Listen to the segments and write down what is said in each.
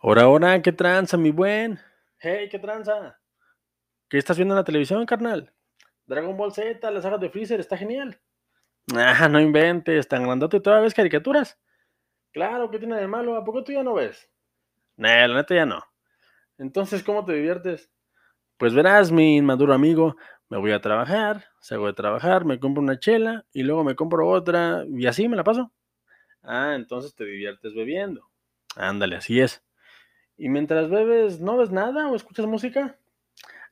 Ahora, ahora, ¿qué tranza, mi buen? Hey, ¿qué tranza? ¿Qué estás viendo en la televisión, carnal? Dragon Ball Z, la saga de Freezer, está genial. Ah, no inventes, tan grandote toda vez caricaturas. Claro, ¿qué tiene de malo? ¿A poco tú ya no ves? Nah, la neta ya no. Entonces, ¿cómo te diviertes? Pues verás, mi inmaduro amigo, me voy a trabajar, salgo de trabajar, me compro una chela y luego me compro otra y así me la paso. Ah, entonces te diviertes bebiendo. Ándale, así es. ¿Y mientras bebes, no ves nada o escuchas música?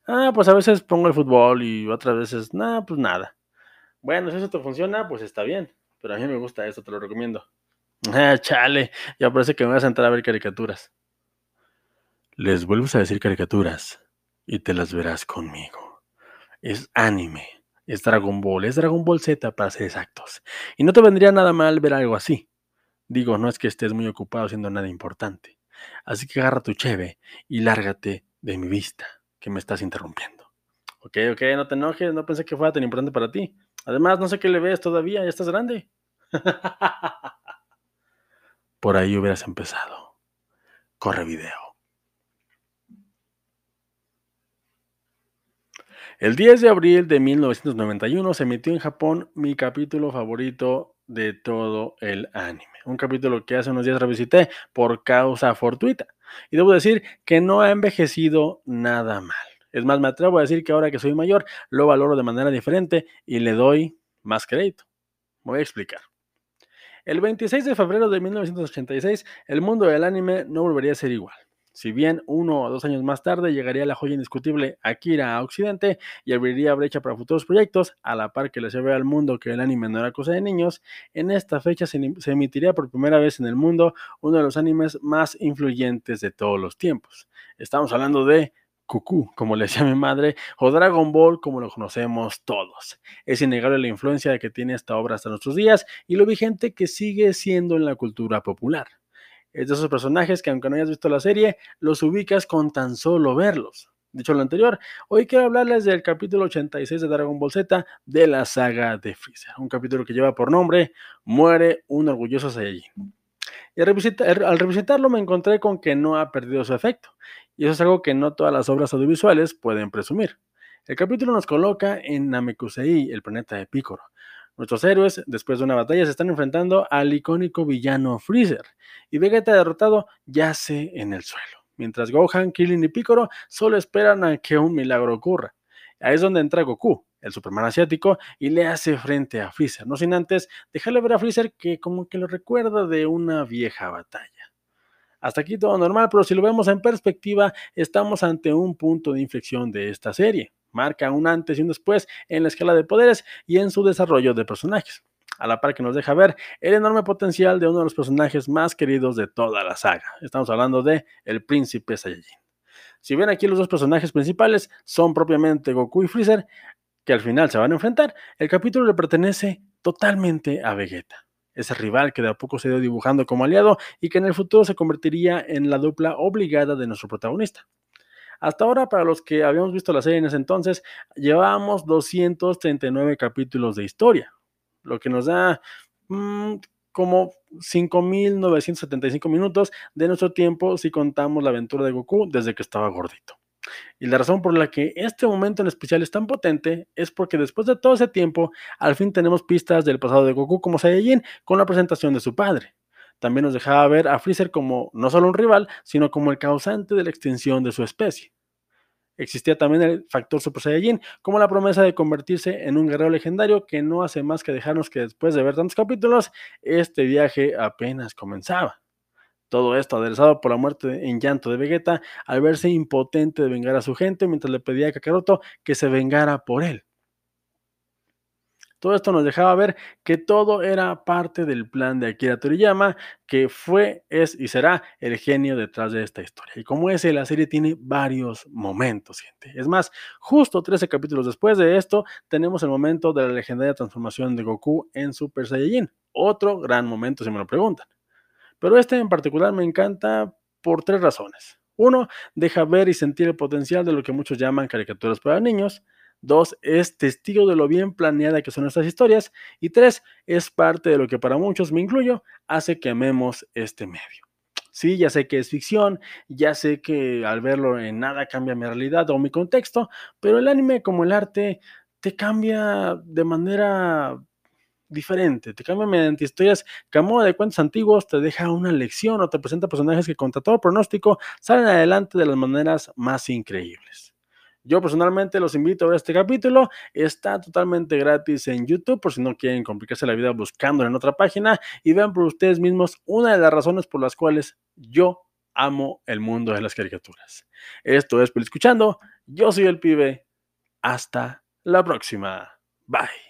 Ah, pues a veces pongo el fútbol y otras veces, nada, pues nada. Bueno, si eso te funciona, pues está bien. Pero a mí me gusta eso, te lo recomiendo. Ah, chale, ya parece que me vas a entrar a ver caricaturas. Les vuelves a decir caricaturas y te las verás conmigo. Es anime, es Dragon Ball, es Dragon Ball Z para ser exactos. Y no te vendría nada mal ver algo así. Digo, no es que estés muy ocupado haciendo nada importante. Así que agarra tu cheve y lárgate de mi vista, que me estás interrumpiendo. Ok, ok, no te enojes, no pensé que fuera tan importante para ti. Además, no sé qué le ves todavía, ya estás grande. Por ahí hubieras empezado. Corre video. El 10 de abril de 1991 se emitió en Japón mi capítulo favorito de todo el anime. Un capítulo que hace unos días revisité por causa fortuita. Y debo decir que no ha envejecido nada mal. Es más, me atrevo a decir que ahora que soy mayor, lo valoro de manera diferente y le doy más crédito. voy a explicar. El 26 de febrero de 1986, el mundo del anime no volvería a ser igual. Si bien uno o dos años más tarde llegaría la joya indiscutible Akira a Occidente y abriría brecha para futuros proyectos, a la par que le se ve al mundo que el anime no era cosa de niños, en esta fecha se, emitiría por primera vez en el mundo uno de los animes más influyentes de todos los tiempos. Estamos hablando de Cucú, como le decía mi madre, o Dragon Ball, como lo conocemos todos. Es innegable la influencia que tiene esta obra hasta nuestros días y lo vigente que sigue siendo en la cultura popular es de esos personajes que aunque no hayas visto la serie, los ubicas con tan solo verlos. Dicho lo anterior, hoy quiero hablarles del capítulo 86 de Dragon Ball Z de la saga de Freezer, un capítulo que lleva por nombre Muere un orgulloso Saiyajin. Y al revisitarlo me encontré con que no ha perdido su efecto, y eso es algo que no todas las obras audiovisuales pueden presumir. El capítulo nos coloca en Namekusei, el planeta de Piccolo, Nuestros héroes, después de una batalla, se están enfrentando al icónico villano Freezer, y Vegeta derrotado yace en el suelo, mientras Gohan, Krillin y Piccolo solo esperan a que un milagro ocurra. Ahí es donde entra Goku, el Superman asiático, y le hace frente a Freezer, no sin antes dejarle ver a Freezer que como que lo recuerda de una vieja batalla. Hasta aquí todo normal, pero si lo vemos en perspectiva, estamos ante un punto de inflexión de esta serie marca un antes y un después en la escala de poderes y en su desarrollo de personajes, a la par que nos deja ver el enorme potencial de uno de los personajes más queridos de toda la saga. Estamos hablando de el príncipe Saiyajin. Si ven aquí los dos personajes principales son propiamente Goku y Freezer, que al final se van a enfrentar, el capítulo le pertenece totalmente a Vegeta ese rival que de a poco se dio dibujando como aliado y que en el futuro se convertiría en la dupla obligada de nuestro protagonista. Hasta ahora, para los que habíamos visto la serie en ese entonces, llevábamos 239 capítulos de historia, lo que nos da mmm, como 5.975 minutos de nuestro tiempo si contamos la aventura de Goku desde que estaba gordito. Y la razón por la que este momento en especial es tan potente es porque después de todo ese tiempo, al fin tenemos pistas del pasado de Goku como Saiyajin con la presentación de su padre también nos dejaba ver a Freezer como no solo un rival, sino como el causante de la extinción de su especie. Existía también el factor Super Saiyajin, como la promesa de convertirse en un guerrero legendario que no hace más que dejarnos que después de ver tantos capítulos, este viaje apenas comenzaba. Todo esto aderezado por la muerte en llanto de Vegeta al verse impotente de vengar a su gente mientras le pedía a Kakaroto que se vengara por él. Todo esto nos dejaba ver que todo era parte del plan de Akira Toriyama, que fue, es y será el genio detrás de esta historia. Y como ese, la serie tiene varios momentos, gente. Es más, justo 13 capítulos después de esto, tenemos el momento de la legendaria transformación de Goku en Super Saiyajin. Otro gran momento, si me lo preguntan. Pero este en particular me encanta por tres razones. Uno, deja ver y sentir el potencial de lo que muchos llaman caricaturas para niños. Dos, es testigo de lo bien planeada que son estas historias. Y tres, es parte de lo que para muchos, me incluyo, hace que amemos este medio. Sí, ya sé que es ficción, ya sé que al verlo en nada cambia mi realidad o mi contexto, pero el anime como el arte te cambia de manera diferente, te cambia mediante historias que a modo de cuentos antiguos te deja una lección o te presenta personajes que contra todo pronóstico salen adelante de las maneras más increíbles. Yo personalmente los invito a ver este capítulo. Está totalmente gratis en YouTube por si no quieren complicarse la vida buscándolo en otra página y vean por ustedes mismos una de las razones por las cuales yo amo el mundo de las caricaturas. Esto es Escuchando. Yo soy el pibe. Hasta la próxima. Bye.